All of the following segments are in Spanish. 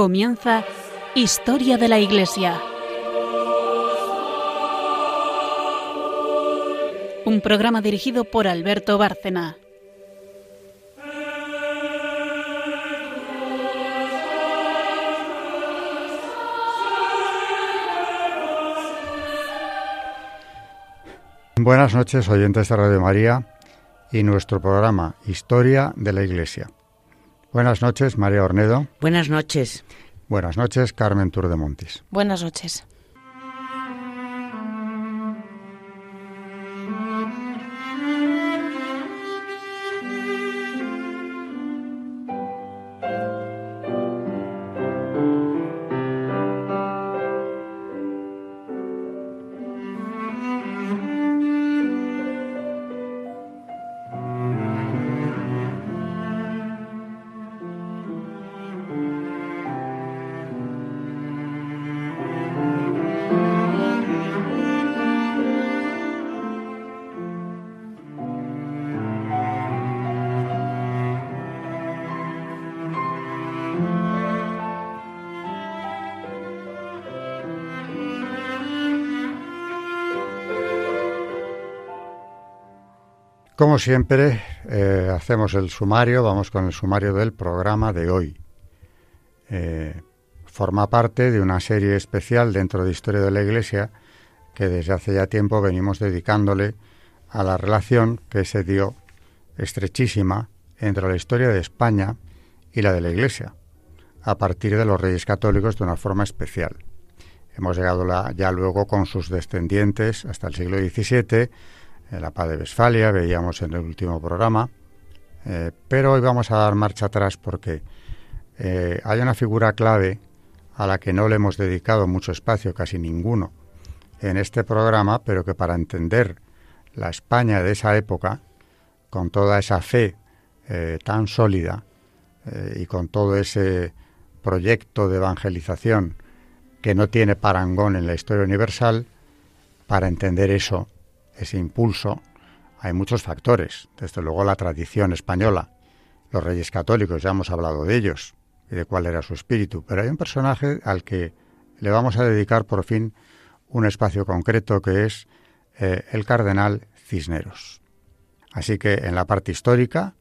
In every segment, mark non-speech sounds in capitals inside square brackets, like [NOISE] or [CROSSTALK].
Comienza Historia de la Iglesia. Un programa dirigido por Alberto Bárcena. Buenas noches, oyentes de Radio María y nuestro programa Historia de la Iglesia. Buenas noches, María Ornedo. Buenas noches. Buenas noches, Carmen Tour de Montis. Buenas noches. Como siempre, eh, hacemos el sumario, vamos con el sumario del programa de hoy. Eh, forma parte de una serie especial dentro de Historia de la Iglesia que desde hace ya tiempo venimos dedicándole a la relación que se dio estrechísima entre la historia de España y la de la Iglesia, a partir de los reyes católicos de una forma especial. Hemos llegado ya luego con sus descendientes hasta el siglo XVII, en la paz de Westfalia, veíamos en el último programa, eh, pero hoy vamos a dar marcha atrás porque eh, hay una figura clave a la que no le hemos dedicado mucho espacio, casi ninguno, en este programa, pero que para entender la España de esa época, con toda esa fe eh, tan sólida y con todo ese proyecto de evangelización que no tiene parangón en la historia universal, para entender eso ese impulso, hay muchos factores. Desde luego la tradición española, los reyes católicos, ya hemos hablado de ellos y de cuál era su espíritu, pero hay un personaje al que le vamos a dedicar por fin un espacio concreto que es eh, el cardenal Cisneros. Así que en la parte histórica,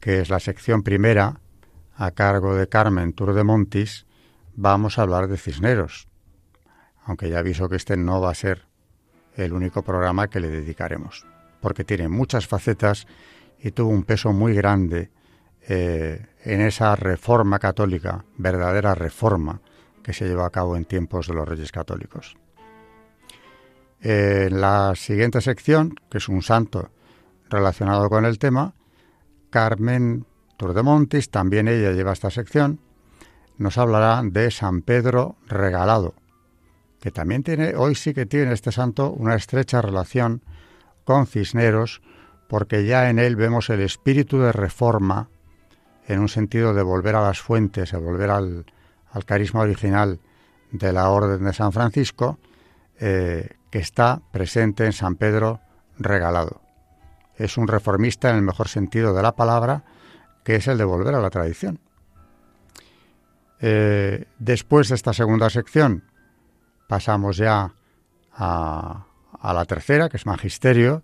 que es la sección primera a cargo de Carmen Tour de Montis, vamos a hablar de Cisneros, aunque ya aviso que este no va a ser el único programa que le dedicaremos, porque tiene muchas facetas y tuvo un peso muy grande eh, en esa reforma católica, verdadera reforma que se llevó a cabo en tiempos de los reyes católicos. En la siguiente sección, que es un santo relacionado con el tema, Carmen Turdemontis, también ella lleva esta sección, nos hablará de San Pedro Regalado, que también tiene, hoy sí que tiene este santo una estrecha relación con Cisneros, porque ya en él vemos el espíritu de reforma, en un sentido de volver a las fuentes, de volver al, carisma original de la Orden de San Francisco, eh, que está presente en San Pedro regalado. Es un reformista en el mejor sentido de la palabra, que es el de volver a la tradición. Eh, después de esta segunda sección, pasamos ya a, la tercera, que es Magisterio,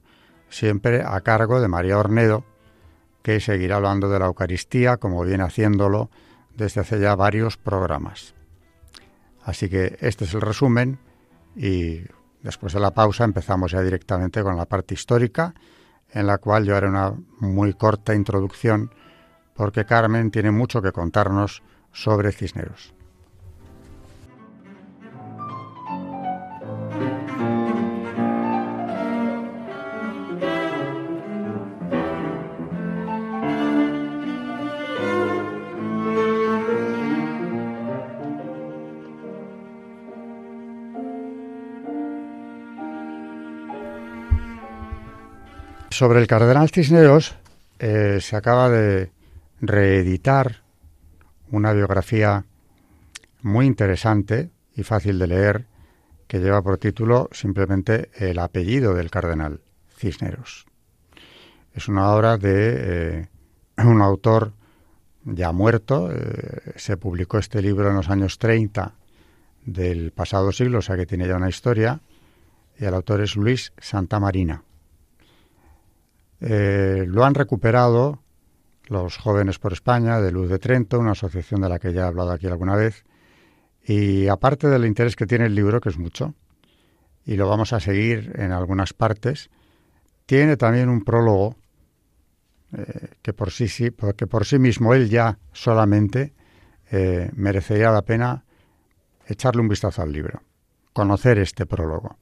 siempre a cargo de María Ornedo, que seguirá hablando de la Eucaristía como viene haciéndolo desde hace ya varios programas. Así que este es el resumen y después de la pausa empezamos ya directamente con la parte histórica, en la cual yo haré una muy corta introducción porque Carmen tiene mucho que contarnos sobre Cisneros. Sobre el cardenal Cisneros eh, se acaba de reeditar una biografía muy interesante y fácil de leer que lleva por título simplemente el apellido del cardenal Cisneros. Es una obra de eh, un autor ya muerto. Eh, se publicó este libro en los años 30 del pasado siglo, o sea que tiene ya una historia. Y el autor es Luis Santamarina. Eh, lo han recuperado los jóvenes por España de Luz de Trento, una asociación de la que ya he hablado aquí alguna vez. Y aparte del interés que tiene el libro, que es mucho, y lo vamos a seguir en algunas partes, tiene también un prólogo eh, que, por sí, sí, que por sí mismo él ya solamente eh, merecería la pena echarle un vistazo al libro, conocer este prólogo.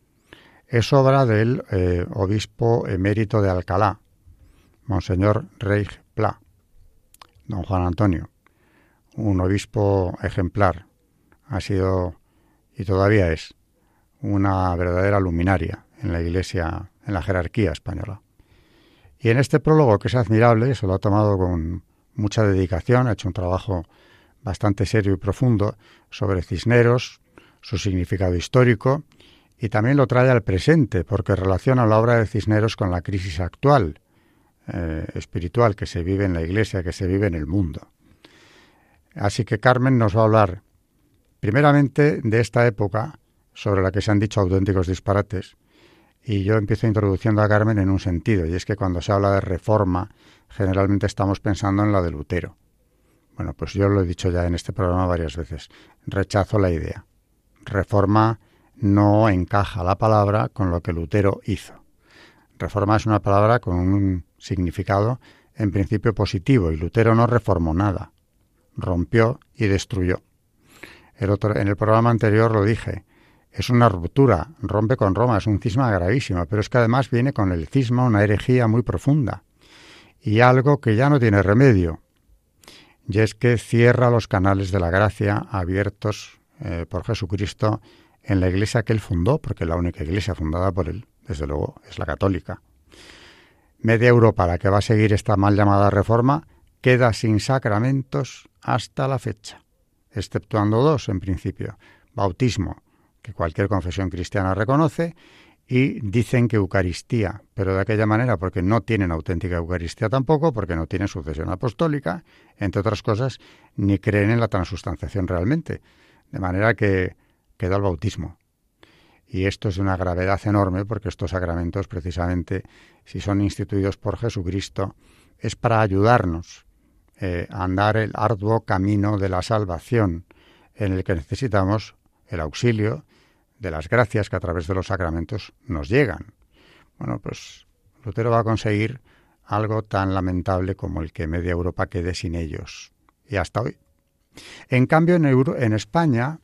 Es obra del obispo emérito de Alcalá, Monseñor Reich Pla, don Juan Antonio, un obispo ejemplar, ha sido y todavía es una verdadera luminaria en la Iglesia, en la jerarquía española. Y en este prólogo, que es admirable, se lo ha tomado con mucha dedicación, ha hecho un trabajo bastante serio y profundo sobre Cisneros, su significado histórico, y también lo trae al presente, porque relaciona la obra de Cisneros con la crisis actual, eh, espiritual que se vive en la Iglesia, que se vive en el mundo. Así que Carmen nos va a hablar primeramente de esta época sobre la que se han dicho auténticos disparates, y yo empiezo introduciendo a Carmen en un sentido, y es que cuando se habla de reforma, generalmente estamos pensando en la de Lutero. Bueno, pues yo lo he dicho ya en este programa varias veces. Rechazo la idea. Reforma no encaja la palabra con lo que Lutero hizo. Reforma es una palabra con un significado en principio positivo y Lutero no reformó nada. Rompió y destruyó. El otro, en el programa anterior lo dije. Es una ruptura, rompe con Roma, es un cisma gravísimo, pero es que además viene con el cisma una herejía muy profunda y algo que ya no tiene remedio, y es que cierra los canales de la gracia abiertos eh, por Jesucristo en la iglesia que él fundó, porque la única iglesia fundada por él, desde luego, es la católica. Media Europa, la que va a seguir esta mal llamada reforma, queda sin sacramentos hasta la fecha, exceptuando dos en principio, bautismo, que cualquier confesión cristiana reconoce, y dicen que Eucaristía, pero de aquella manera porque no tienen auténtica Eucaristía tampoco, porque no tienen sucesión apostólica, entre otras cosas, ni creen en la transustanciación realmente, de manera que queda el bautismo. Y esto es de una gravedad enorme porque estos sacramentos, precisamente, si son instituidos por Jesucristo, es para ayudarnos eh, a andar el arduo camino de la salvación en el que necesitamos el auxilio de las gracias que a través de los sacramentos nos llegan. Bueno, pues Lutero va a conseguir algo tan lamentable como el que media Europa quede sin ellos. Y hasta hoy. En cambio, en, en España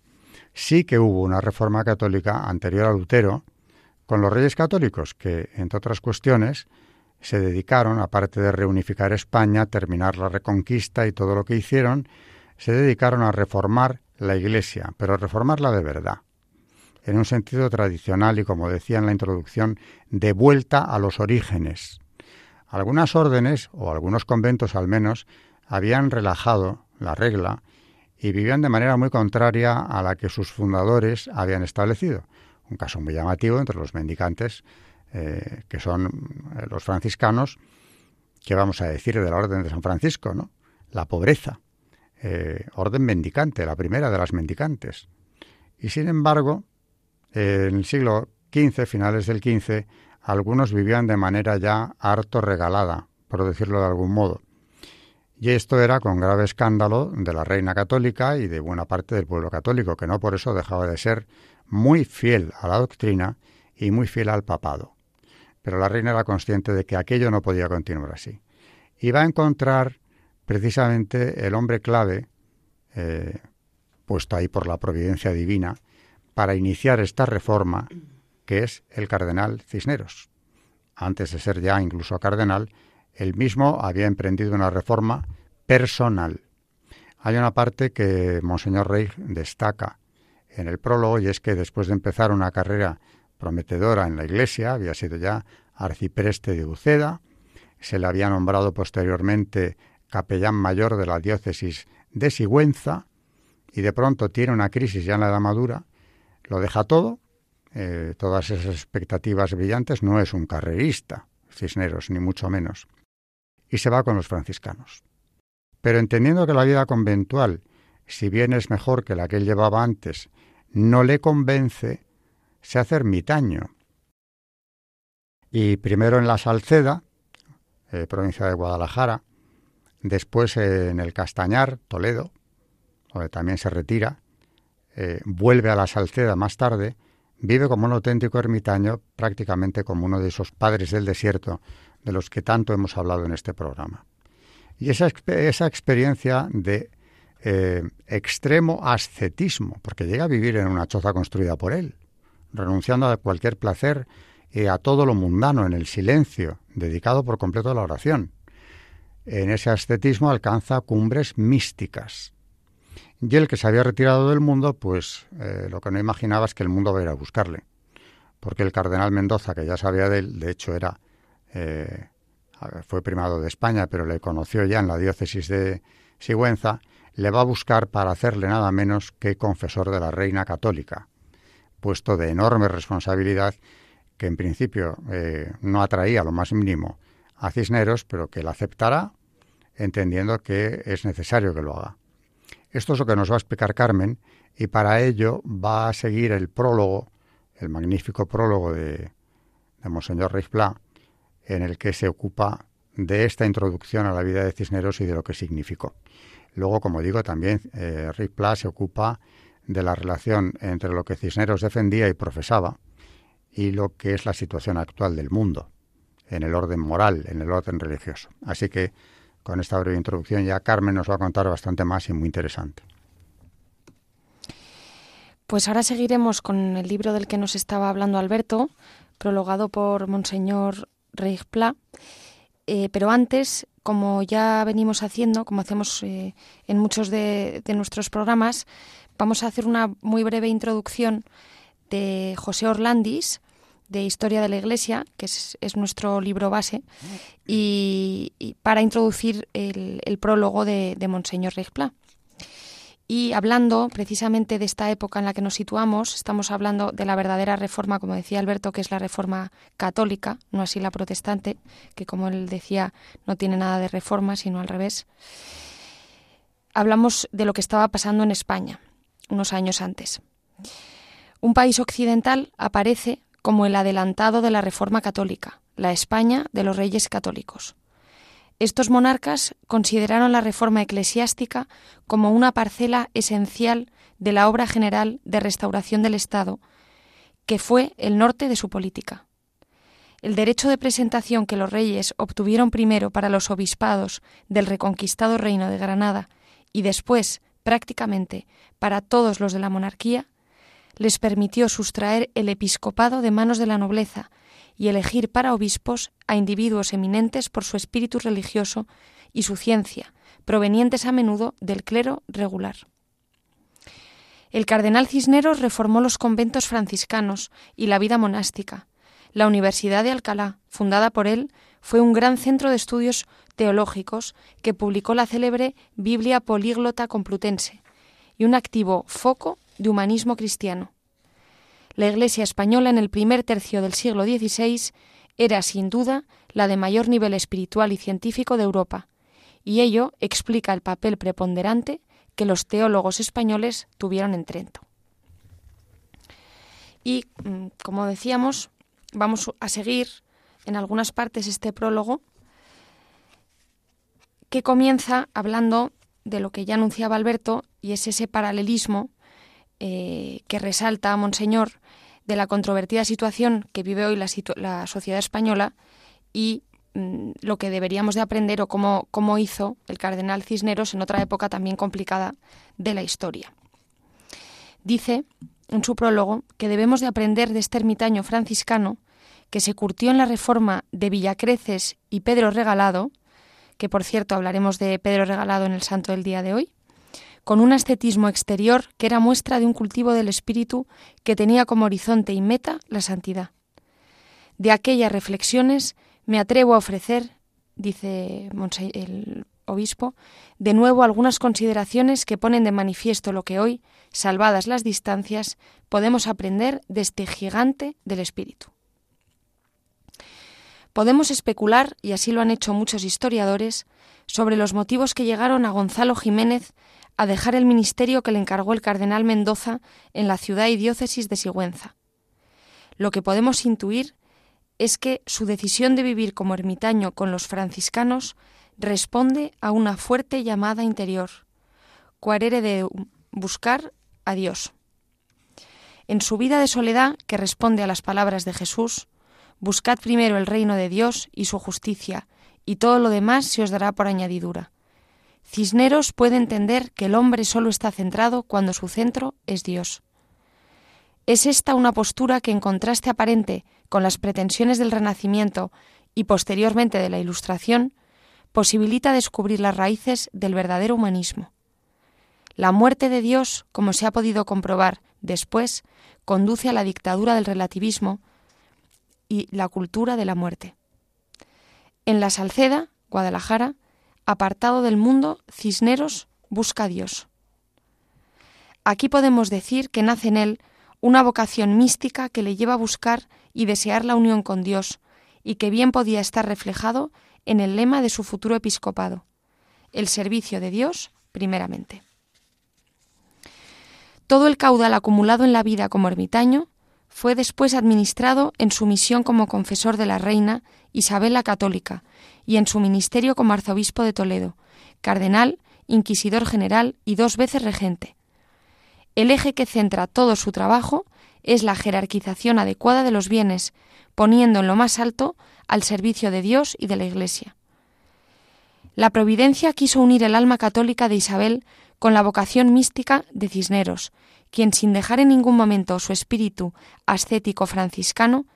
sí que hubo una reforma católica anterior a Lutero, con los reyes católicos, que, entre otras cuestiones, se dedicaron, aparte de reunificar España, terminar la reconquista y todo lo que hicieron, se dedicaron a reformar la Iglesia, pero reformarla de verdad en un sentido tradicional y, como decía en la introducción, de vuelta a los orígenes. Algunas órdenes, o algunos conventos al menos, habían relajado la regla y vivían de manera muy contraria a la que sus fundadores habían establecido. Un caso muy llamativo entre los mendicantes, eh, que son eh, los franciscanos, que vamos a decir de la Orden de San Francisco, ¿no? La pobreza, eh, orden mendicante, la primera de las mendicantes. Y sin embargo, en el siglo XV, finales del XV, algunos vivían de manera ya harto regalada, por decirlo de algún modo. Y esto era con grave escándalo de la reina católica y de buena parte del pueblo católico, que no por eso dejaba de ser muy fiel a la doctrina y muy fiel al papado. Pero la reina era consciente de que aquello no podía continuar así. Y a encontrar precisamente el hombre clave, eh, puesto ahí por la providencia divina, para iniciar esta reforma, que es el cardenal Cisneros. Antes de ser ya incluso cardenal, él mismo había emprendido una reforma personal. Hay una parte que Monseñor Rey destaca en el prólogo y es que después de empezar una carrera prometedora en la Iglesia, había sido ya arcipreste de Uceda, se le había nombrado posteriormente capellán mayor de la diócesis de Sigüenza y de pronto tiene una crisis ya en la madura lo deja todo, eh, todas esas expectativas brillantes, no es un carrerista, Cisneros, ni mucho menos, y se va con los franciscanos. pero entendiendo que la vida conventual, si bien es mejor que la que él llevaba antes, no le convence, se hace ermitaño. Y primero en la Salceda, eh, provincia de Guadalajara, después en el Castañar, Toledo, donde también se retira, eh, vuelve a la Salceda más tarde, vive como un auténtico ermitaño, prácticamente como uno de esos padres del desierto de los que tanto hemos hablado en este programa. Y esa, esa experiencia de eh, extremo ascetismo, porque llega a vivir en una choza construida por él, renunciando a cualquier placer y a todo lo mundano, en el silencio, dedicado por completo a la oración. En ese ascetismo alcanza cumbres místicas. Y el que se había retirado del mundo, pues eh, lo que no imaginaba es que el mundo va a ir a buscarle. Porque el cardenal Mendoza, que ya sabía de él, de hecho era eh, fue primado de España, pero le conoció ya en la diócesis de Sigüenza, le va a buscar para hacerle nada menos que confesor de la Reina Católica, puesto de enorme responsabilidad que en principio eh, no atraía lo más mínimo a Cisneros, pero que la aceptará entendiendo que es necesario que lo haga. Esto es lo que nos va a explicar Carmen y para ello va a seguir el prólogo, el magnífico prólogo de, de Monseñor Reis en el que se ocupa de esta introducción a la vida de Cisneros y de lo que significó. Luego, como digo, también eh, Rick Pla se ocupa de la relación entre lo que Cisneros defendía y profesaba y lo que es la situación actual del mundo, en el orden moral, en el orden religioso. Así que con esta breve introducción ya Carmen nos va a contar bastante más y muy interesante. Pues ahora seguiremos con el libro del que nos estaba hablando Alberto, prologado por Monseñor Pla. Eh, pero antes, como ya venimos haciendo, como hacemos eh, en muchos de, nuestros programas, vamos a hacer una muy breve introducción de José Orlandis, de Historia de la Iglesia, que es, nuestro libro base, y, para introducir el, prólogo de, Monseñor Pla. Y hablando precisamente de esta época en la que nos situamos, estamos hablando de la verdadera reforma, como decía Alberto, que es la reforma católica, no así la protestante, que como él decía no tiene nada de reforma, sino al revés. Hablamos de lo que estaba pasando en España unos años antes. Un país occidental aparece como el adelantado de la reforma católica, la España de los reyes católicos. Estos monarcas consideraron la reforma eclesiástica como una parcela esencial de la obra general de restauración del Estado, que fue el norte de su política. El derecho de presentación que los reyes obtuvieron primero para los obispados del reconquistado reino de Granada y después, prácticamente, para todos los de la monarquía, les permitió sustraer el episcopado de manos de la nobleza y elegir para obispos a individuos eminentes por su espíritu religioso y su ciencia, provenientes a menudo del clero regular. El cardenal Cisneros reformó los conventos franciscanos y la vida monástica. La Universidad de Alcalá, fundada por él, fue un gran centro de estudios teológicos que publicó la célebre Biblia Políglota Complutense y un activo foco de humanismo cristiano. La Iglesia española en el primer tercio del siglo XVI era, sin duda, la de mayor nivel espiritual y científico de Europa, y ello explica el papel preponderante que los teólogos españoles tuvieron en Trento. Y, mm, como decíamos, vamos a seguir en algunas partes este prólogo que comienza hablando de lo que ya anunciaba Alberto, y es ese paralelismo eh, que resalta a Monseñor de la controvertida situación que vive hoy la, sociedad española y mm, lo que deberíamos de aprender o cómo, cómo hizo el cardenal Cisneros en otra época también complicada de la historia. Dice en su prólogo que debemos de aprender de este ermitaño franciscano que se curtió en la reforma de Villacreces y Pedro Regalado, que por cierto hablaremos de Pedro Regalado en el Santo del día de hoy, con un ascetismo exterior que era muestra de un cultivo del espíritu que tenía como horizonte y meta la santidad. De aquellas reflexiones me atrevo a ofrecer, dice el obispo, de nuevo algunas consideraciones que ponen de manifiesto lo que hoy, salvadas las distancias, podemos aprender de este gigante del espíritu. Podemos especular, y así lo han hecho muchos historiadores, sobre los motivos que llegaron a Gonzalo Jiménez a dejar el ministerio que le encargó el cardenal Mendoza en la ciudad y diócesis de Sigüenza. Lo que podemos intuir es que su decisión de vivir como ermitaño con los franciscanos responde a una fuerte llamada interior, cuarere de buscar a Dios. En su vida de soledad, que responde a las palabras de Jesús, buscad primero el reino de Dios y su justicia, y todo lo demás se os dará por añadidura. Cisneros puede entender que el hombre solo está centrado cuando su centro es Dios. Es esta una postura que, en contraste aparente con las pretensiones del Renacimiento y posteriormente de la Ilustración, posibilita descubrir las raíces del verdadero humanismo. La muerte de Dios, como se ha podido comprobar después, conduce a la dictadura del relativismo y la cultura de la muerte. En la Salceda, Guadalajara, apartado del mundo, Cisneros busca a Dios. Aquí podemos decir que nace en él una vocación mística que le lleva a buscar y desear la unión con Dios, y que bien podía estar reflejado en el lema de su futuro episcopado, el servicio de Dios primeramente. Todo el caudal acumulado en la vida como ermitaño fue después administrado en su misión como confesor de la reina Isabel la Católica y en su ministerio como arzobispo de Toledo, cardenal, inquisidor general y dos veces regente. El eje que centra todo su trabajo es la jerarquización adecuada de los bienes, poniendo en lo más alto al servicio de Dios y de la Iglesia. La Providencia quiso unir el alma católica de Isabel con la vocación mística de Cisneros, quien sin dejar en ningún momento su espíritu ascético franciscano,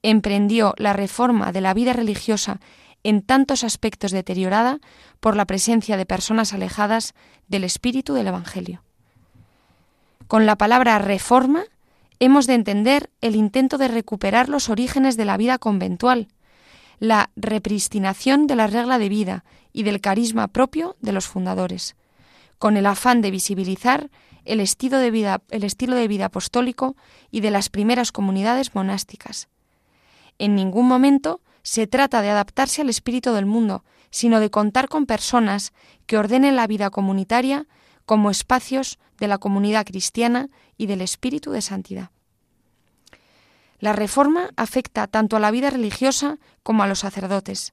emprendió la reforma de la vida religiosa en tantos aspectos deteriorada por la presencia de personas alejadas del espíritu del Evangelio. Con la palabra reforma hemos de entender el intento de recuperar los orígenes de la vida conventual, la repristinación de la regla de vida y del carisma propio de los fundadores, con el afán de visibilizar el estilo de vida, el estilo de vida apostólico y de las primeras comunidades monásticas. En ningún momento se trata de adaptarse al espíritu del mundo, sino de contar con personas que ordenen la vida comunitaria como espacios de la comunidad cristiana y del espíritu de santidad. La reforma afecta tanto a la vida religiosa como a los sacerdotes.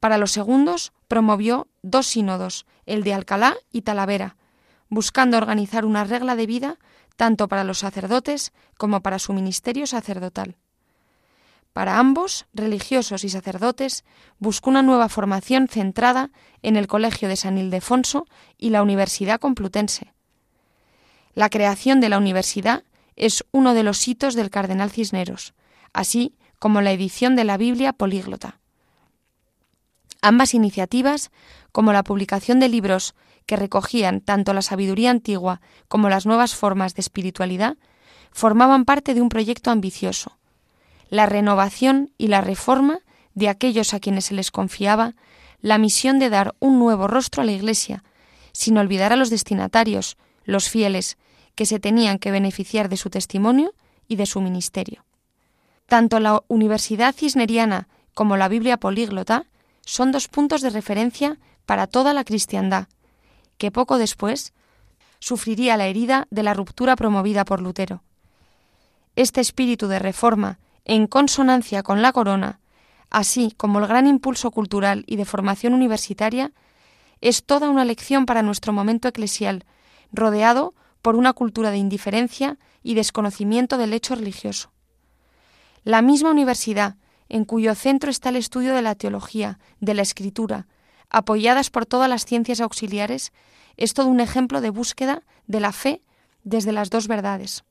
Para los segundos promovió dos sínodos, el de Alcalá y Talavera, buscando organizar una regla de vida tanto para los sacerdotes como para su ministerio sacerdotal. Para ambos, religiosos y sacerdotes, buscó una nueva formación centrada en el Colegio de San Ildefonso y la Universidad Complutense. La creación de la universidad es uno de los hitos del cardenal Cisneros, así como la edición de la Biblia políglota. Ambas iniciativas, como la publicación de libros que recogían tanto la sabiduría antigua como las nuevas formas de espiritualidad, formaban parte de un proyecto ambicioso, la renovación y la reforma de aquellos a quienes se les confiaba la misión de dar un nuevo rostro a la Iglesia, sin olvidar a los destinatarios, los fieles, que se tenían que beneficiar de su testimonio y de su ministerio. Tanto la Universidad Cisneriana como la Biblia políglota son dos puntos de referencia para toda la cristiandad, que poco después sufriría la herida de la ruptura promovida por Lutero. Este espíritu de reforma en consonancia con la corona, así como el gran impulso cultural y de formación universitaria, es toda una lección para nuestro momento eclesial, rodeado por una cultura de indiferencia y desconocimiento del hecho religioso. La misma universidad, en cuyo centro está el estudio de la teología, de la escritura, apoyadas por todas las ciencias auxiliares, es todo un ejemplo de búsqueda de la fe desde las dos verdades,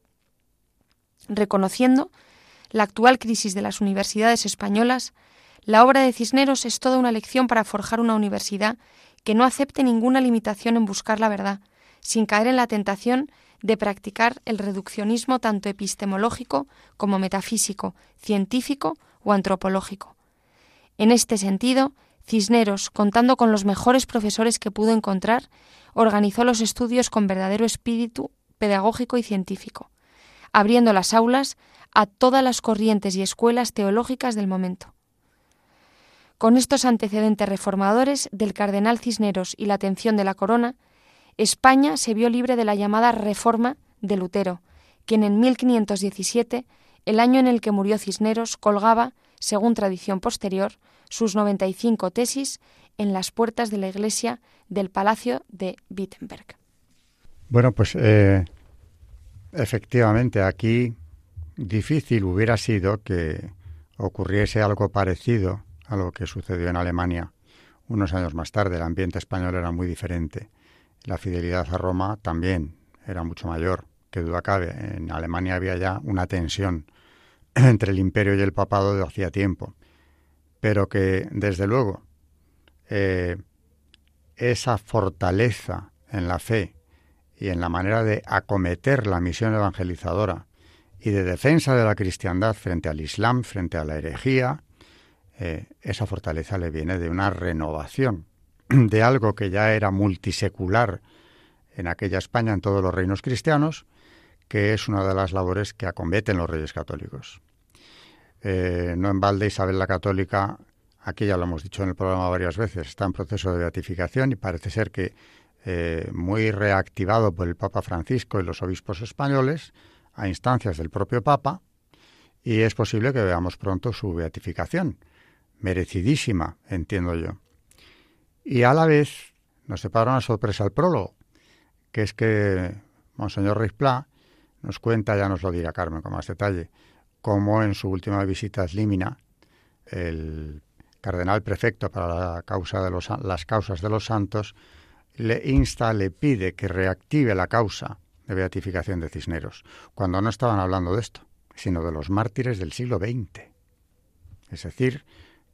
reconociendo la actual crisis de las universidades españolas, la obra de Cisneros es toda una lección para forjar una universidad que no acepte ninguna limitación en buscar la verdad, sin caer en la tentación de practicar el reduccionismo tanto epistemológico como metafísico, científico o antropológico. En este sentido, Cisneros, contando con los mejores profesores que pudo encontrar, organizó los estudios con verdadero espíritu pedagógico y científico, abriendo las aulas a todas las corrientes y escuelas teológicas del momento. Con estos antecedentes reformadores del cardenal Cisneros y la atención de la corona, España se vio libre de la llamada Reforma de Lutero, quien en 1517, el año en el que murió Cisneros, colgaba, según tradición posterior, sus 95 tesis en las puertas de la iglesia del Palacio de Wittenberg. Bueno, pues eh, efectivamente aquí difícil hubiera sido que ocurriese algo parecido a lo que sucedió en Alemania unos años más tarde. El ambiente español era muy diferente. La fidelidad a Roma también era mucho mayor, que duda cabe. En Alemania había ya una tensión [CLEARS THROAT] entre el imperio y el papado de hacía tiempo, pero que desde luego eh, esa fortaleza en la fe y en la manera de acometer la misión evangelizadora y de defensa de la cristiandad frente al Islam, frente a la herejía, eh, esa fortaleza le viene de una renovación [CLEARS THROAT] de algo que ya era multisecular en aquella España, en todos los reinos cristianos, que es una de las labores que acometen los reyes católicos. Eh, no en balde Isabel la Católica, aquí ya lo hemos dicho en el programa varias veces, está en proceso de beatificación y parece ser que eh, muy reactivado por el Papa Francisco y los obispos españoles, a instancias del propio Papa, y es posible que veamos pronto su beatificación, merecidísima, entiendo yo. Y a la vez nos separa una sorpresa el prólogo, que es que Monseñor Pla nos cuenta, ya nos lo dirá Carmen con más detalle, cómo en su última visita a Slimina, el cardenal prefecto para la causa de los, las causas de los santos le insta, le pide que reactive la causa de beatificación de Cisneros, cuando no estaban hablando de esto, sino de los mártires del siglo XX. Es decir,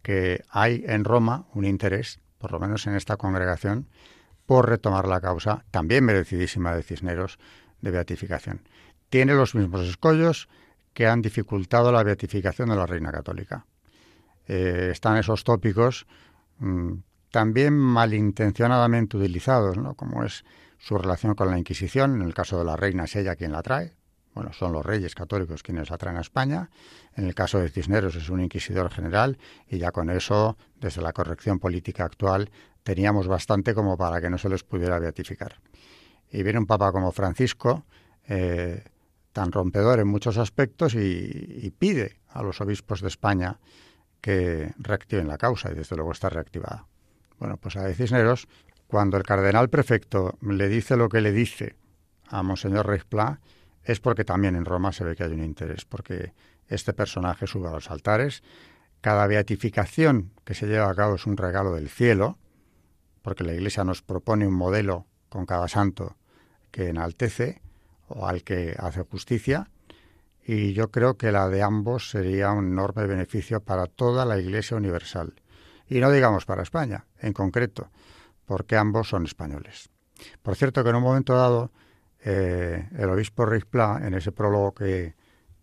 que hay en Roma un interés, por lo menos en esta congregación, por retomar la causa, también merecidísima de Cisneros, de beatificación. Tiene los mismos escollos que han dificultado la beatificación de la Reina Católica. Eh, están esos tópicos mm, también malintencionadamente utilizados, ¿no? como es su relación con la Inquisición, en el caso de la reina es ella quien la trae, bueno, son los reyes católicos quienes la traen a España, en el caso de Cisneros es un inquisidor general y ya con eso, desde la corrección política actual, teníamos bastante como para que no se les pudiera beatificar. Y viene un papa como Francisco, eh, tan rompedor en muchos aspectos, y, pide a los obispos de España que reactiven la causa, y desde luego está reactivada. Bueno, pues a Cisneros, cuando el cardenal prefecto le dice lo que le dice a Monseñor Reispla, es porque también en Roma se ve que hay un interés, porque este personaje sube a los altares, cada beatificación que se lleva a cabo es un regalo del cielo, porque la Iglesia nos propone un modelo con cada santo que enaltece o al que hace justicia, y yo creo que la de ambos sería un enorme beneficio para toda la Iglesia universal y no digamos para España en concreto, porque ambos son españoles. Por cierto que en un momento dado eh, el obispo Pla, en ese prólogo que,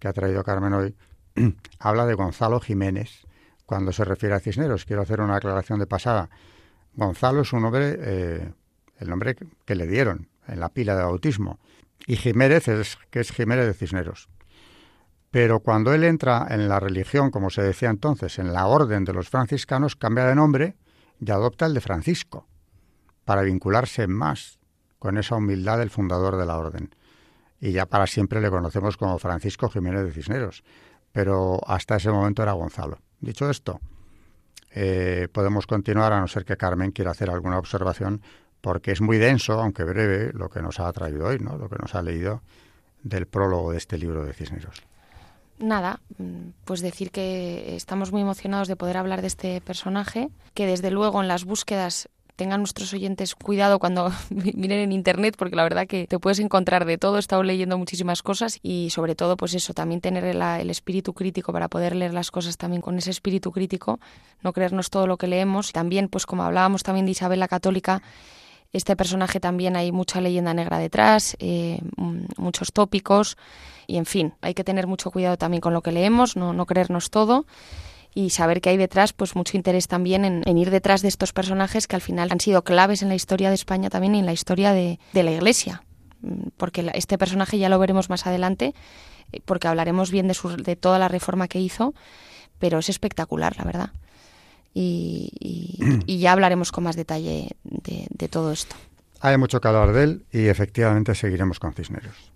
ha traído Carmen hoy, [CLEARS THROAT] habla de Gonzalo Jiménez cuando se refiere a Cisneros. Quiero hacer una aclaración de pasada. Gonzalo es un nombre, eh, el nombre que le dieron en la pila de bautismo. Y Jiménez que es Jiménez de Cisneros. Pero cuando él entra en la religión, como se decía entonces, en la orden de los franciscanos, cambia de nombre y adopta el de Francisco, para vincularse más con esa humildad del fundador de la orden. Y ya para siempre le conocemos como Francisco Jiménez de Cisneros, pero hasta ese momento era Gonzalo. Dicho esto, eh, podemos continuar a no ser que Carmen quiera hacer alguna observación, porque es muy denso, aunque breve, lo que nos ha traído hoy, ¿no? lo que nos ha leído del prólogo de este libro de Cisneros nada, mm, pues decir que estamos muy emocionados de poder hablar de este personaje, que desde luego en las búsquedas tengan nuestros oyentes cuidado cuando [LAUGHS] miren en internet porque la verdad que te puedes encontrar de todo, he estado leyendo muchísimas cosas y sobre todo pues eso, también tener el, espíritu crítico para poder leer las cosas también con ese espíritu crítico, no creernos todo lo que leemos. También pues como hablábamos también de Isabel la Católica, este personaje también hay mucha leyenda negra detrás, eh, muchos tópicos y en fin, hay que tener mucho cuidado también con lo que leemos, no, no creernos todo y saber que hay detrás pues mucho interés también en, ir detrás de estos personajes que al final han sido claves en la historia de España también y en la historia de, la Iglesia. Mm, porque este personaje ya lo veremos más adelante, eh, porque hablaremos bien de, su, de toda la reforma que hizo, pero es espectacular, la verdad. Y, ya hablaremos con más detalle de, de todo esto. Hay mucho que hablar de él y efectivamente seguiremos con Cisneros.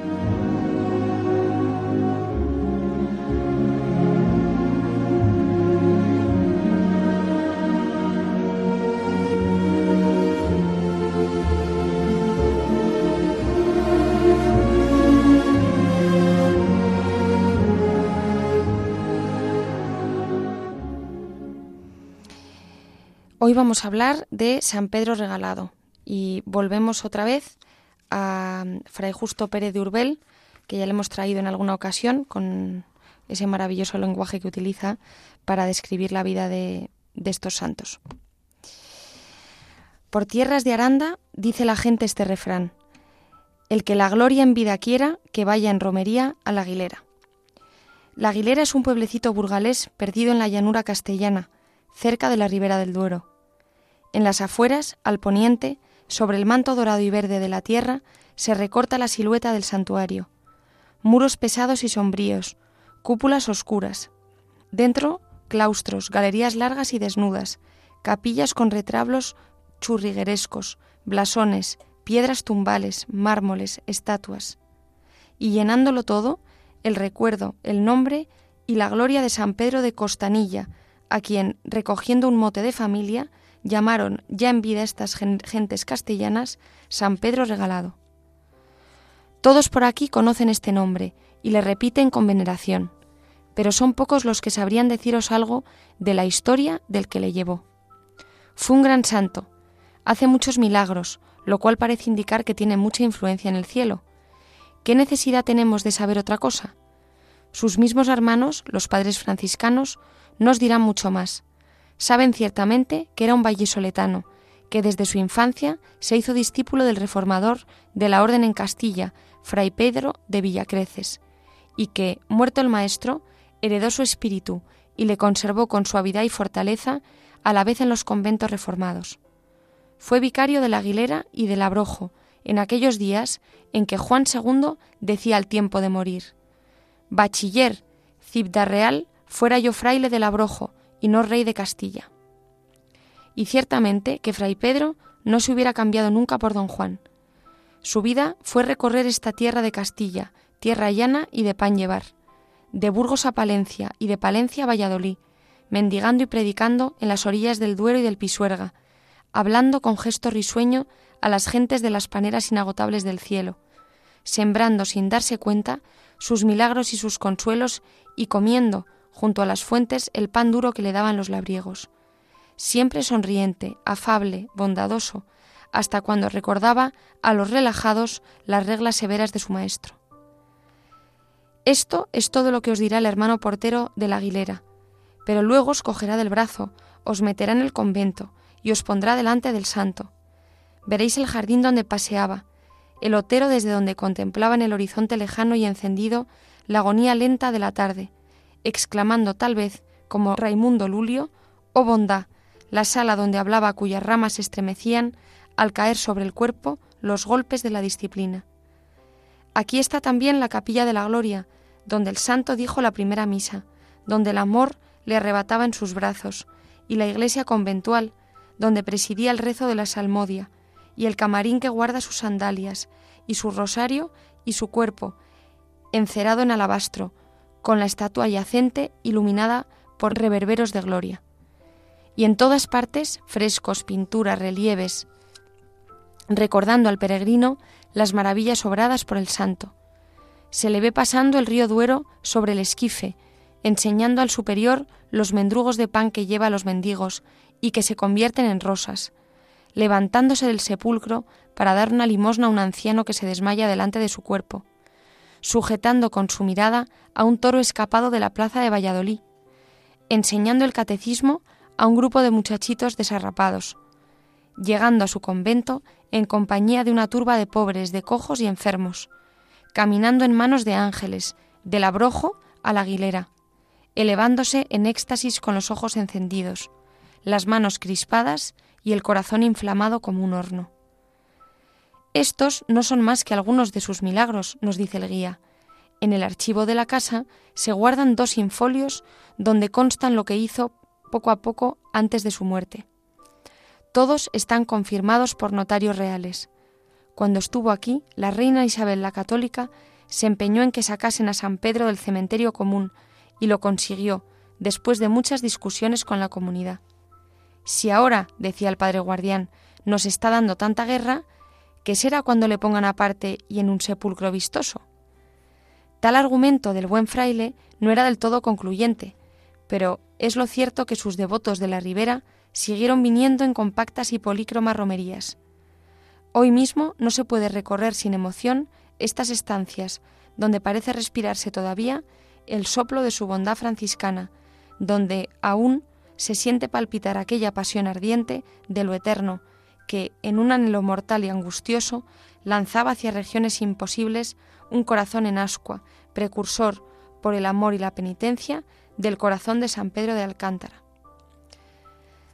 Hoy vamos a hablar de San Pedro Regalado y volvemos otra vez a Fray Justo Pérez de Urbel, que ya le hemos traído en alguna ocasión con ese maravilloso lenguaje que utiliza para describir la vida de, de estos santos. Por tierras de Aranda dice la gente este refrán, el que la gloria en vida quiera, que vaya en romería a la Aguilera. La Aguilera es un pueblecito burgalés perdido en la llanura castellana, cerca de la ribera del Duero. En las afueras, al poniente, sobre el manto dorado y verde de la tierra, se recorta la silueta del santuario. Muros pesados y sombríos, cúpulas oscuras. Dentro, claustros, galerías largas y desnudas, capillas con retablos churriguerescos, blasones, piedras tumbales, mármoles, estatuas. Y llenándolo todo, el recuerdo, el nombre y la gloria de San Pedro de Costanilla, a quien, recogiendo un mote de familia, llamaron ya en vida estas gentes castellanas San Pedro Regalado. Todos por aquí conocen este nombre y le repiten con veneración, pero son pocos los que sabrían deciros algo de la historia del que le llevó. Fue un gran santo, hace muchos milagros, lo cual parece indicar que tiene mucha influencia en el cielo. ¿Qué necesidad tenemos de saber otra cosa? Sus mismos hermanos, los padres franciscanos, nos dirán mucho más, saben ciertamente que era un vallisoletano, que desde su infancia se hizo discípulo del reformador de la orden en Castilla, Fray Pedro de Villacreces, y que, muerto el maestro, heredó su espíritu y le conservó con suavidad y fortaleza a la vez en los conventos reformados. Fue vicario de la Aguilera y del Abrojo, en aquellos días en que Juan II decía al tiempo de morir, Bachiller, Real, fuera yo fraile del Abrojo, y no rey de Castilla. Y ciertamente que Fray Pedro no se hubiera cambiado nunca por don Juan. Su vida fue recorrer esta tierra de Castilla, tierra llana y de pan llevar, de Burgos a Palencia y de Palencia a Valladolid, mendigando y predicando en las orillas del Duero y del Pisuerga, hablando con gesto risueño a las gentes de las paneras inagotables del cielo, sembrando sin darse cuenta sus milagros y sus consuelos y comiendo junto a las fuentes el pan duro que le daban los labriegos. Siempre sonriente, afable, bondadoso, hasta cuando recordaba a los relajados las reglas severas de su maestro. Esto es todo lo que os dirá el hermano portero de la Aguilera, pero luego os cogerá del brazo, os meterá en el convento y os pondrá delante del santo. Veréis el jardín donde paseaba, el otero desde donde contemplaba en el horizonte lejano y encendido la agonía lenta de la tarde, exclamando tal vez, como Raimundo Lulio, Oh bondad, la sala donde hablaba cuyas ramas estremecían al caer sobre el cuerpo los golpes de la disciplina. Aquí está también la capilla de la gloria, donde el santo dijo la primera misa, donde el amor le arrebataba en sus brazos, y la iglesia conventual, donde presidía el rezo de la salmodia, y el camarín que guarda sus sandalias, y su rosario y su cuerpo, encerado en alabastro, con la estatua yacente iluminada por reverberos de gloria. Y en todas partes frescos, pinturas, relieves, recordando al peregrino las maravillas obradas por el santo. Se le ve pasando el río Duero sobre el esquife, enseñando al superior los mendrugos de pan que lleva a los mendigos y que se convierten en rosas, levantándose del sepulcro para dar una limosna a un anciano que se desmaya delante de su cuerpo, sujetando con su mirada a un toro escapado de la plaza de Valladolid, enseñando el catecismo a un grupo de muchachitos desarrapados, llegando a su convento en compañía de una turba de pobres, de cojos y enfermos, caminando en manos de ángeles, del abrojo a la aguilera, elevándose en éxtasis con los ojos encendidos, las manos crispadas y el corazón inflamado como un horno. Estos no son más que algunos de sus milagros, nos dice el guía. En el archivo de la casa se guardan dos infolios donde constan lo que hizo poco a poco antes de su muerte. Todos están confirmados por notarios reales. Cuando estuvo aquí, la reina Isabel la Católica se empeñó en que sacasen a San Pedro del cementerio común y lo consiguió, después de muchas discusiones con la comunidad. Si ahora, decía el padre guardián, nos está dando tanta guerra, ¿qué será cuando le pongan aparte y en un sepulcro vistoso? Tal argumento del buen fraile no era del todo concluyente, pero es lo cierto que sus devotos de la ribera siguieron viniendo en compactas y polícromas romerías. Hoy mismo no se puede recorrer sin emoción estas estancias, donde parece respirarse todavía el soplo de su bondad franciscana, donde aún se siente palpitar aquella pasión ardiente de lo eterno que, en un anhelo mortal y angustioso, lanzaba hacia regiones imposibles un corazón en ascua, precursor, por el amor y la penitencia, del corazón de San Pedro de Alcántara.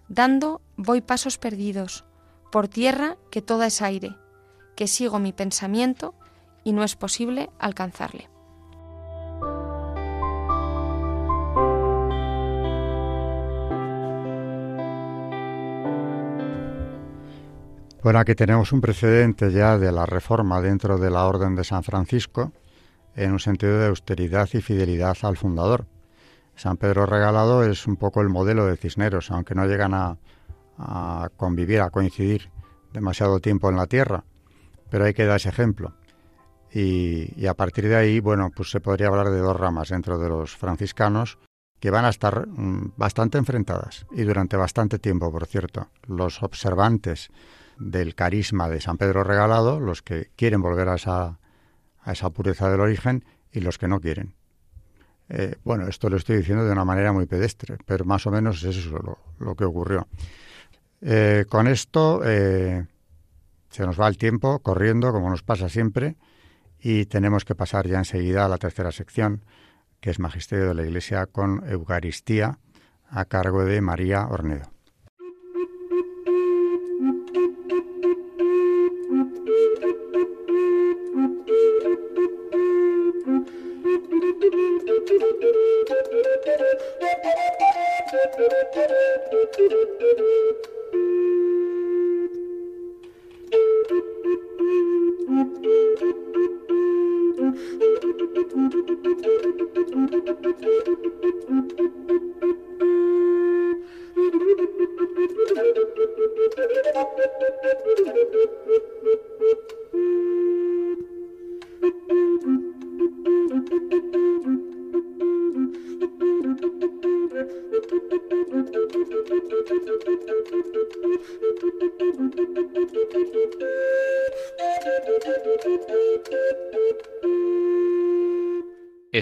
Dando voy pasos perdidos, por tierra que toda es aire, que sigo mi pensamiento y no es posible alcanzarle. Bueno, aquí tenemos un precedente ya de la reforma dentro de la Orden de San Francisco en un sentido de austeridad y fidelidad al fundador. San Pedro Regalado es un poco el modelo de Cisneros, aunque no llegan a, convivir, a coincidir demasiado tiempo en la tierra, pero hay que dar ese ejemplo. Y, y, a partir de ahí, bueno, pues se podría hablar de dos ramas dentro de los franciscanos que van a estar mm, bastante enfrentadas y durante bastante tiempo, por cierto. Los observantes del carisma de San Pedro Regalado, los que quieren volver a esa, a esa pureza del origen y los que no quieren. Eh, bueno, esto lo estoy diciendo de una manera muy pedestre, pero más o menos es eso lo, que ocurrió. Eh, con esto eh, se nos va el tiempo corriendo, como nos pasa siempre, y tenemos que pasar ya enseguida a la tercera sección, que es Magisterio de la Iglesia con Eucaristía, a cargo de María Ornedo.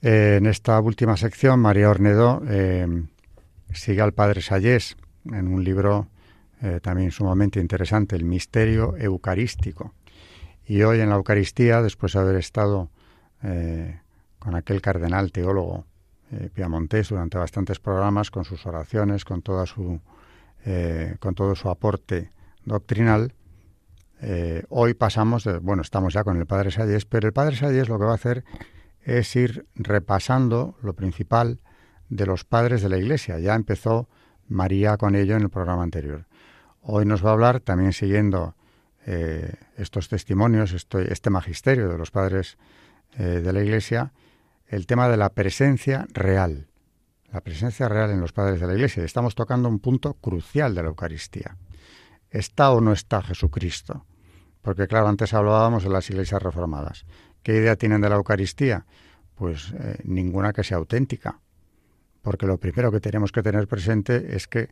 Eh, en esta última sección, María Ornedo eh, sigue al padre Sayés en un libro eh, también sumamente interesante, El misterio eucarístico. Y hoy en la Eucaristía, después de haber estado con aquel cardenal teólogo piamontés durante bastantes programas, con sus oraciones, con, toda su, con todo su aporte doctrinal, hoy pasamos, de, bueno, estamos ya con el Padre Sayés, pero el Padre Sayés lo que va a hacer es ir repasando lo principal de los padres de la Iglesia. Ya empezó María con ello en el programa anterior. Hoy nos va a hablar, también siguiendo eh, estos testimonios, este magisterio de los padres eh, de la Iglesia, el tema de la presencia real. La presencia real en los padres de la Iglesia. Estamos tocando un punto crucial de la Eucaristía. ¿Está o no está Jesucristo? Porque claro, antes hablábamos de las iglesias reformadas. ¿Qué idea tienen de la Eucaristía? Pues eh, ninguna que sea auténtica, porque lo primero que tenemos que tener presente es que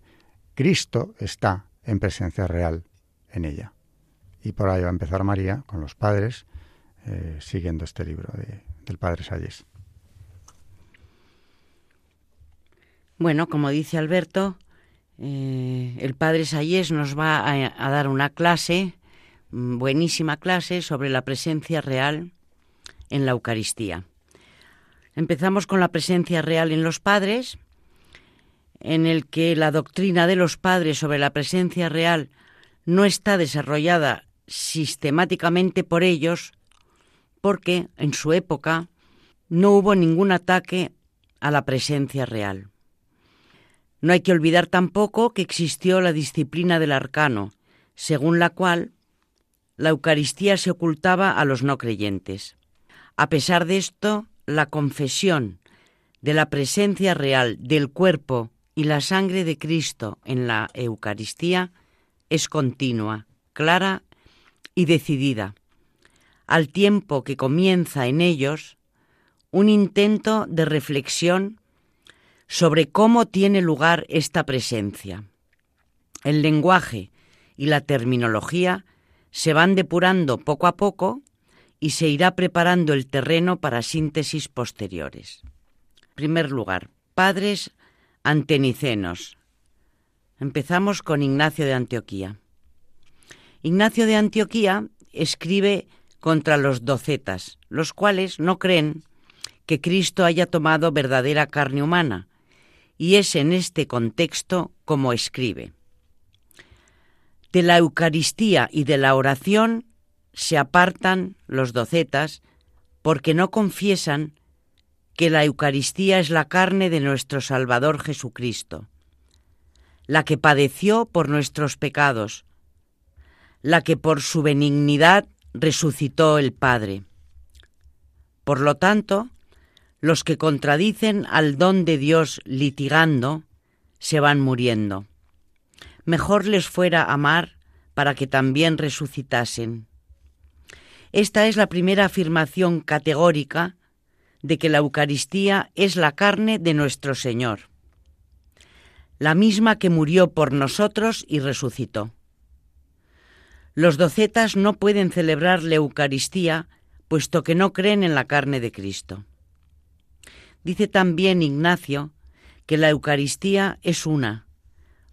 Cristo está en presencia real en ella. Y por ahí va a empezar María con los padres, eh, siguiendo este libro del Padre Salles. Bueno, como dice Alberto, eh, el Padre Sayés nos va a, dar una clase, mm, buenísima clase, sobre la presencia real en la Eucaristía. Empezamos con la presencia real en los padres, en el que la doctrina de los padres sobre la presencia real no está desarrollada sistemáticamente por ellos, porque en su época no hubo ningún ataque a la presencia real. No hay que olvidar tampoco que existió la disciplina del arcano, según la cual la Eucaristía se ocultaba a los no creyentes. A pesar de esto, la confesión de la presencia real del cuerpo y la sangre de Cristo en la Eucaristía es continua, clara y decidida, al tiempo que comienza en ellos un intento de reflexión sobre cómo tiene lugar esta presencia. El lenguaje y la terminología se van depurando poco a poco y se irá preparando el terreno para síntesis posteriores. En primer lugar, padres antenicenos. Empezamos con Ignacio de Antioquía. Ignacio de Antioquía escribe contra los docetas, los cuales no creen que Cristo haya tomado verdadera carne humana, y es en este contexto como escribe. De la Eucaristía y de la oración se apartan los docetas porque no confiesan que la Eucaristía es la carne de nuestro Salvador Jesucristo, la que padeció por nuestros pecados, la que por su benignidad resucitó el Padre. Por lo tanto, los que contradicen al don de Dios litigando, se van muriendo. Mejor les fuera amar para que también resucitasen. Esta es la primera afirmación categórica de que la Eucaristía es la carne de nuestro Señor, la misma que murió por nosotros y resucitó. Los docetas no pueden celebrar la Eucaristía puesto que no creen en la carne de Cristo. Dice también Ignacio que la Eucaristía es una,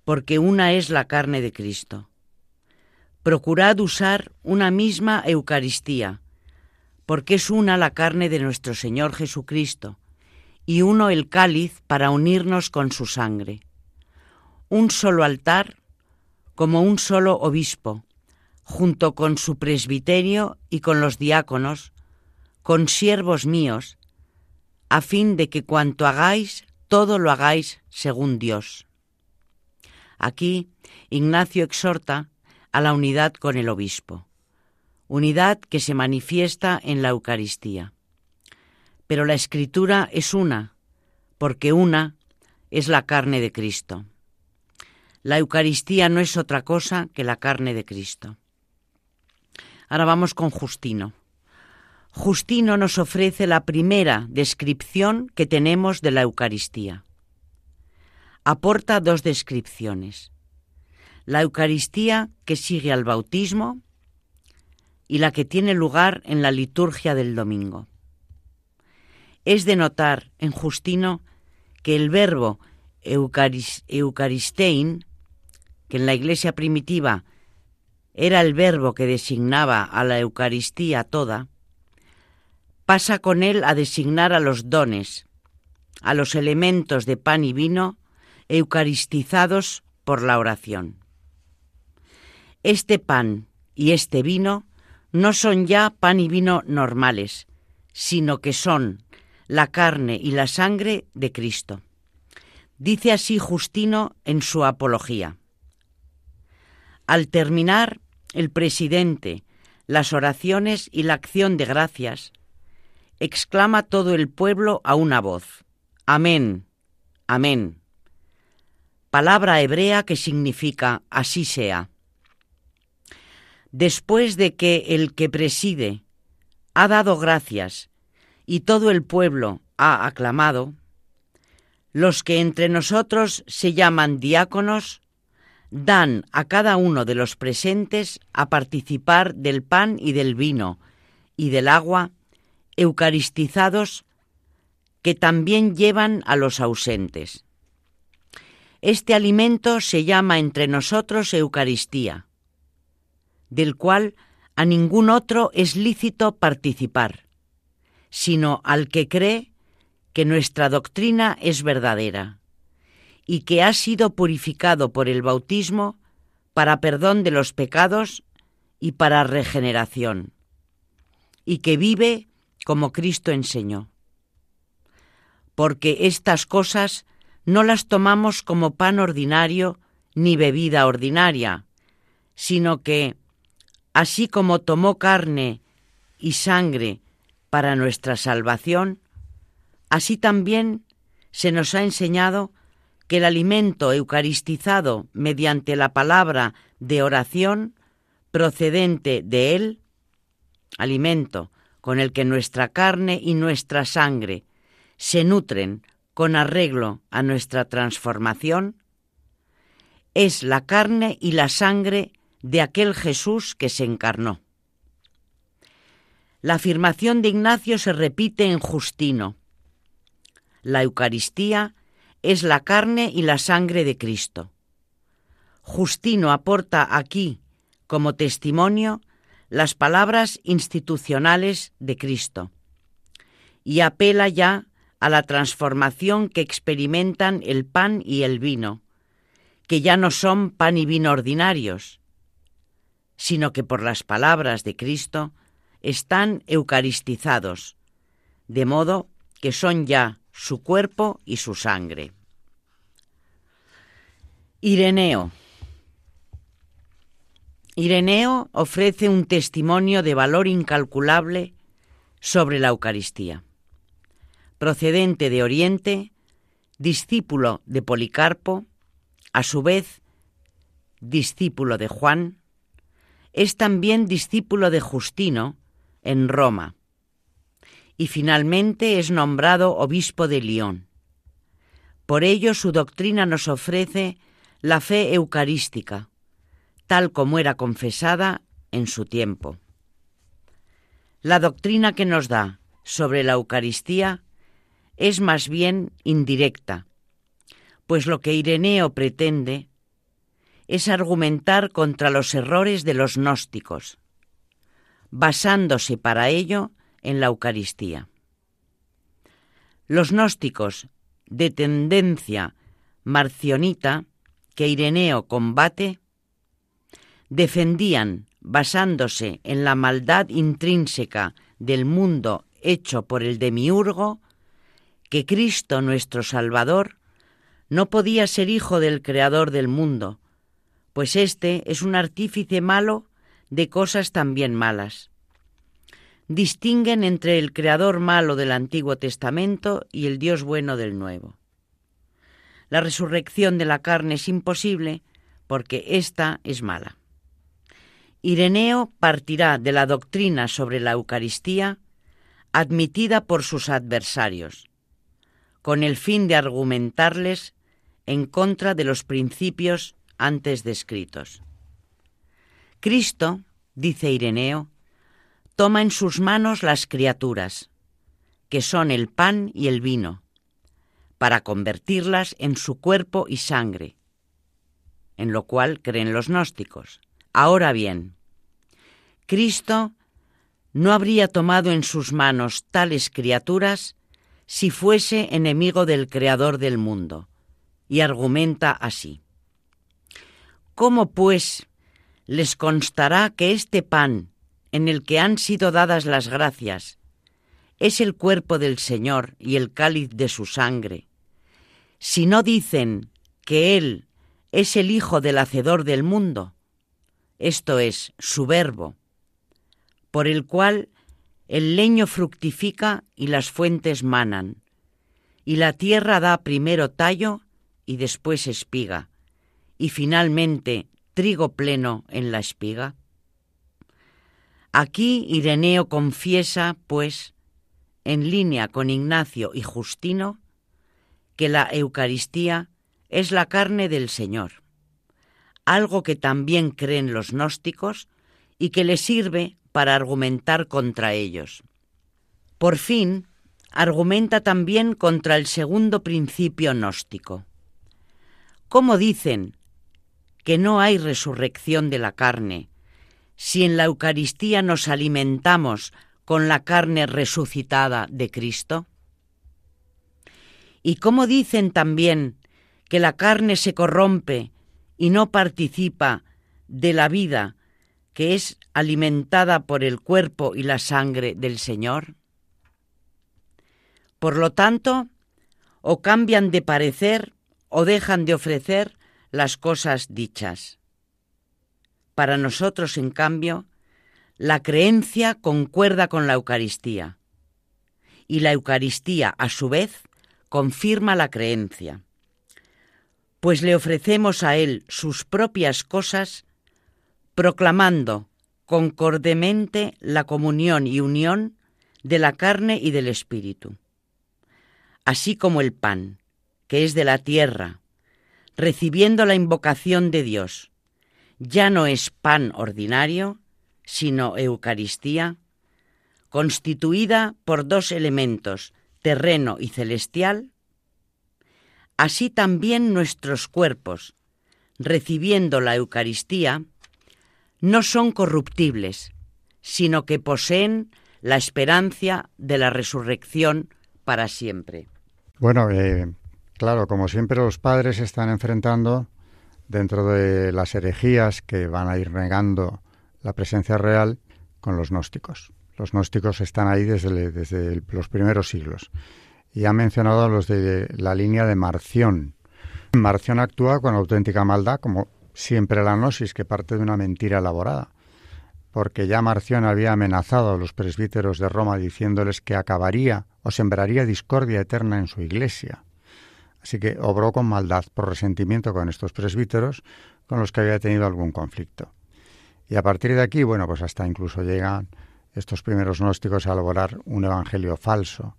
porque una es la carne de Cristo procurad usar una misma Eucaristía, porque es una la carne de nuestro Señor Jesucristo, y uno el cáliz para unirnos con su sangre. Un solo altar, como un solo obispo, junto con su presbiterio y con los diáconos, con siervos míos, a fin de que cuanto hagáis, todo lo hagáis según Dios. Aquí Ignacio exhorta a la unidad con el obispo, unidad que se manifiesta en la Eucaristía. Pero la escritura es una, porque una es la carne de Cristo. La Eucaristía no es otra cosa que la carne de Cristo. Ahora vamos con Justino. Justino nos ofrece la primera descripción que tenemos de la Eucaristía. Aporta dos descripciones la Eucaristía que sigue al bautismo y la que tiene lugar en la liturgia del domingo. es de notar en Justino que el verbo eucaristein, que en la iglesia primitiva era el verbo que designaba a la Eucaristía toda, pasa con él a designar a los dones, a los elementos de pan y vino eucaristizados por la oración. Este pan y este vino no son ya pan y vino normales, sino que son la carne y la sangre de Cristo. Dice así Justino en su apología. Al terminar el presidente las oraciones y la acción de gracias, exclama todo el pueblo a una voz. Amén, amén. Palabra hebrea que significa así sea. Después de que el que preside ha dado gracias y todo el pueblo ha aclamado, los que entre nosotros se llaman diáconos dan a cada uno de los presentes a participar del pan y del vino y del agua eucaristizados que también llevan a los ausentes. Este alimento se llama entre nosotros Eucaristía, del cual a ningún otro es lícito participar, sino al que cree que nuestra doctrina es verdadera y que ha sido purificado por el bautismo para perdón de los pecados y para regeneración, y que vive como Cristo enseñó. Porque estas cosas no las tomamos como pan ordinario ni bebida ordinaria, sino que, así como tomó carne y sangre para nuestra salvación, así también se nos ha enseñado que el alimento eucaristizado mediante la palabra de oración procedente de él, alimento con el que nuestra carne y nuestra sangre se nutren con arreglo a nuestra transformación, es la carne y la sangre de aquel Jesús que se encarnó. La afirmación de Ignacio se repite en Justino. La Eucaristía es la carne y la sangre de Cristo. Justino aporta aquí, como testimonio, las palabras institucionales de Cristo y apela ya a la transformación que experimentan el pan y el vino, que ya no son pan y vino ordinarios, sino que por las palabras de Cristo están eucaristizados, de modo que son ya su cuerpo y su sangre. Ireneo Ireneo ofrece un testimonio de valor incalculable sobre la Eucaristía. Procedente de Oriente, discípulo de Policarpo, a su vez discípulo de Juan, es también discípulo de Justino en Roma y finalmente es nombrado obispo de Lyon. Por ello su doctrina nos ofrece la fe eucarística, tal como era confesada en su tiempo. La doctrina que nos da sobre la Eucaristía es más bien indirecta, pues lo que Ireneo pretende es argumentar contra los errores de los gnósticos, basándose para ello en la Eucaristía. Los gnósticos de tendencia marcionita que Ireneo combate defendían, basándose en la maldad intrínseca del mundo hecho por el demiurgo, que Cristo nuestro Salvador no podía ser hijo del Creador del mundo, pues éste es un artífice malo de cosas también malas. Distinguen entre el Creador malo del Antiguo Testamento y el Dios bueno del Nuevo. La resurrección de la carne es imposible porque ésta es mala. Ireneo partirá de la doctrina sobre la Eucaristía admitida por sus adversarios, con el fin de argumentarles en contra de los principios antes descritos. Cristo, dice Ireneo, toma en sus manos las criaturas, que son el pan y el vino, para convertirlas en su cuerpo y sangre, en lo cual creen los gnósticos. Ahora bien, Cristo no habría tomado en sus manos tales criaturas si fuese enemigo del Creador del mundo, y argumenta así. ¿Cómo, pues, les constará que este pan, en el que han sido dadas las gracias, es el cuerpo del Señor y el cáliz de su sangre, si no dicen que Él es el Hijo del Hacedor del mundo, esto es, su verbo, por el cual el leño fructifica y las fuentes manan, y la tierra da primero tallo y después espiga, y finalmente trigo pleno en la espiga? Aquí Ireneo confiesa, pues, en línea con Ignacio y Justino, que la Eucaristía es la carne del Señor, algo que también creen los gnósticos y que le sirve para argumentar contra ellos. Por fin, argumenta también contra el segundo principio gnóstico. ¿Cómo dicen que no hay resurrección de la carne si en la Eucaristía nos alimentamos con la carne resucitada de Cristo? ¿Y cómo dicen también que la carne se corrompe y no participa de la vida que es alimentada por el cuerpo y la sangre del Señor? Por lo tanto, o cambian de parecer o dejan de ofrecer las cosas dichas. Para nosotros, en cambio, la creencia concuerda con la Eucaristía y la Eucaristía, a su vez, confirma la creencia, pues le ofrecemos a Él sus propias cosas proclamando concordemente la comunión y unión de la carne y del espíritu, así como el pan, que es de la tierra, recibiendo la invocación de Dios. Ya no es pan ordinario, sino Eucaristía, constituida por dos elementos, terreno y celestial, así también nuestros cuerpos, recibiendo la Eucaristía, no son corruptibles, sino que poseen la esperanza de la resurrección para siempre. Bueno, eh, claro, como siempre los padres se están enfrentando dentro de las herejías que van a ir negando la presencia real con los gnósticos. Los gnósticos están ahí desde, desde los primeros siglos. Y ha mencionado los de la línea de Marción. Marción actúa con auténtica maldad, como siempre la gnosis, que parte de una mentira elaborada, porque ya Marción había amenazado a los presbíteros de Roma diciéndoles que acabaría o sembraría discordia eterna en su iglesia. Así que obró con maldad por resentimiento con estos presbíteros con los que había tenido algún conflicto. Y a partir de aquí, bueno, pues hasta incluso llegan estos primeros gnósticos a elaborar un evangelio falso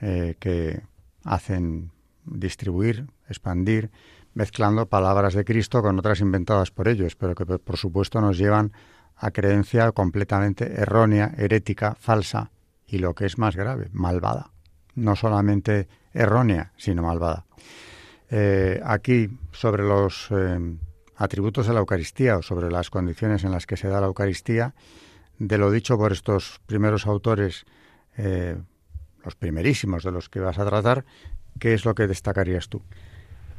eh, que hacen distribuir, expandir mezclando palabras de Cristo con otras inventadas por ellos, pero que por supuesto nos llevan a creencia completamente errónea, herética, falsa y lo que es más grave, malvada. No solamente errónea, sino malvada. Eh, aquí, sobre los eh, atributos de la Eucaristía o sobre las condiciones en las que se da la Eucaristía, de lo dicho por estos primeros autores, eh, los primerísimos de los que vas a tratar, ¿qué es lo que destacarías tú?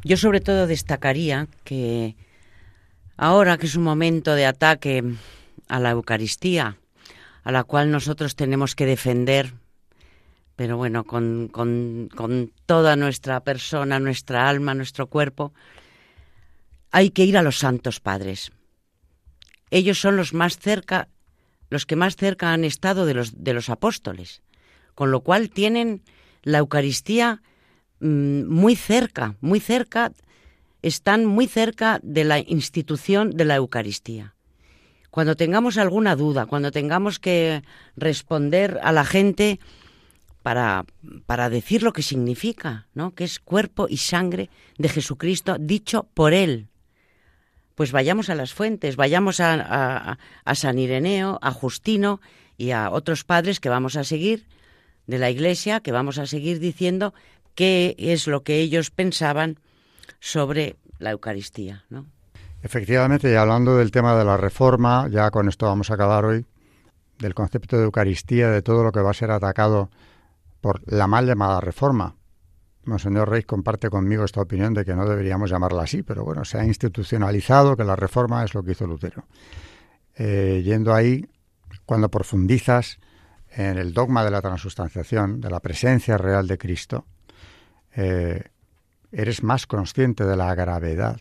Yo sobre todo destacaría que ahora que es un momento de ataque a la Eucaristía, a la cual nosotros tenemos que defender, pero bueno, con, con, con toda nuestra persona, nuestra alma, nuestro cuerpo, hay que ir a los santos padres. Ellos son los más cerca, los que más cerca han estado de los, de los apóstoles, con lo cual tienen la Eucaristía Mm, muy cerca, muy cerca, están muy cerca de la institución de la Eucaristía. Cuando tengamos alguna duda, cuando tengamos que responder a la gente para, para decir lo que significa, ¿no? que es cuerpo y sangre de Jesucristo dicho por Él, pues vayamos a las fuentes, vayamos a, a San Ireneo, a Justino y a otros padres que vamos a seguir de la Iglesia, que vamos a seguir diciendo qué es lo que ellos pensaban sobre la Eucaristía. ¿no? Efectivamente, y hablando del tema de la reforma, ya con esto vamos a acabar hoy, del concepto de Eucaristía, de todo lo que va a ser atacado por la mal llamada reforma. Monseñor Rey comparte conmigo esta opinión de que no deberíamos llamarla así, pero bueno, se ha institucionalizado que la reforma es lo que hizo Lutero. Eh, yendo ahí, cuando profundizas en el dogma de la transustanciación, de la presencia real de Cristo, eh, eres más consciente de la gravedad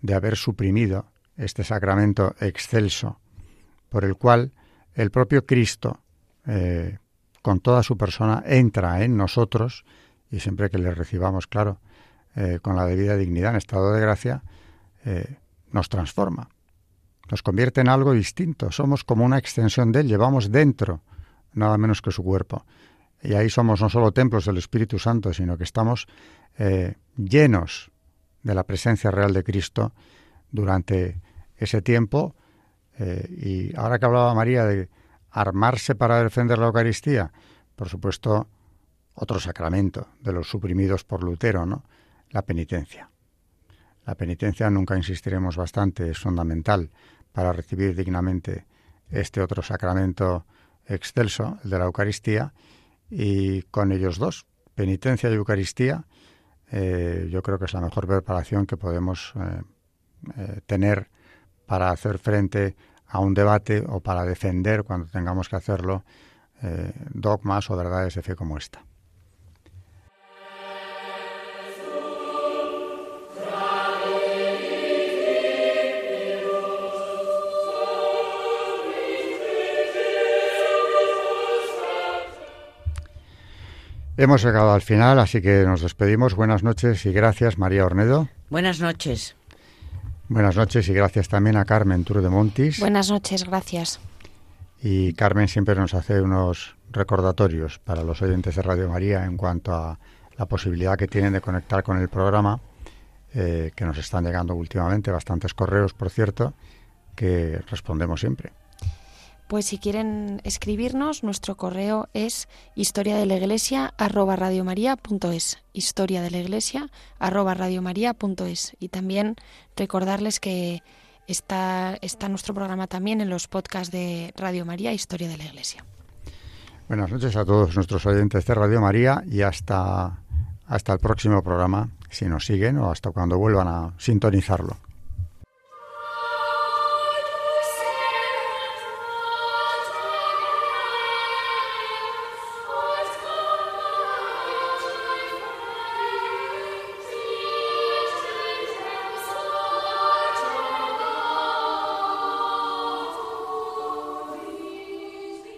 de haber suprimido este sacramento excelso por el cual el propio Cristo, eh, con toda su persona, entra en nosotros y siempre que le recibamos, claro, eh, con la debida dignidad en estado de gracia, eh, nos transforma, nos convierte en algo distinto, somos como una extensión de Él, llevamos dentro nada menos que su cuerpo. Y ahí somos no solo templos del Espíritu Santo, sino que estamos llenos de la presencia real de Cristo durante ese tiempo. Eh, y ahora que hablaba María de armarse para defender la Eucaristía, por supuesto, otro sacramento de los suprimidos por Lutero, ¿no? La penitencia. La penitencia, nunca insistiremos bastante, es fundamental para recibir dignamente este otro sacramento excelso, el de la Eucaristía, y con ellos dos, penitencia y Eucaristía, eh, yo creo que es la mejor preparación que podemos eh, eh, tener para hacer frente a un debate o para defender, cuando tengamos que hacerlo, dogmas o verdades de fe como esta. Hemos llegado al final, así que nos despedimos. Buenas noches y gracias, María Ornedo. Buenas noches. Buenas noches y gracias también a Carmen Tour de Montis. Buenas noches, gracias. Y Carmen siempre nos hace unos recordatorios para los oyentes de Radio María en cuanto a la posibilidad que tienen de conectar con el programa, eh, que nos están llegando últimamente, bastantes correos, por cierto, que respondemos siempre. Pues si quieren escribirnos, nuestro correo es historia de la iglesia arroba historia de la iglesia y también recordarles que está, está nuestro programa también en los podcasts de Radio María, Historia de la Iglesia. Buenas noches a todos nuestros oyentes de Radio María y hasta, hasta el próximo programa, si nos siguen o hasta cuando vuelvan a sintonizarlo.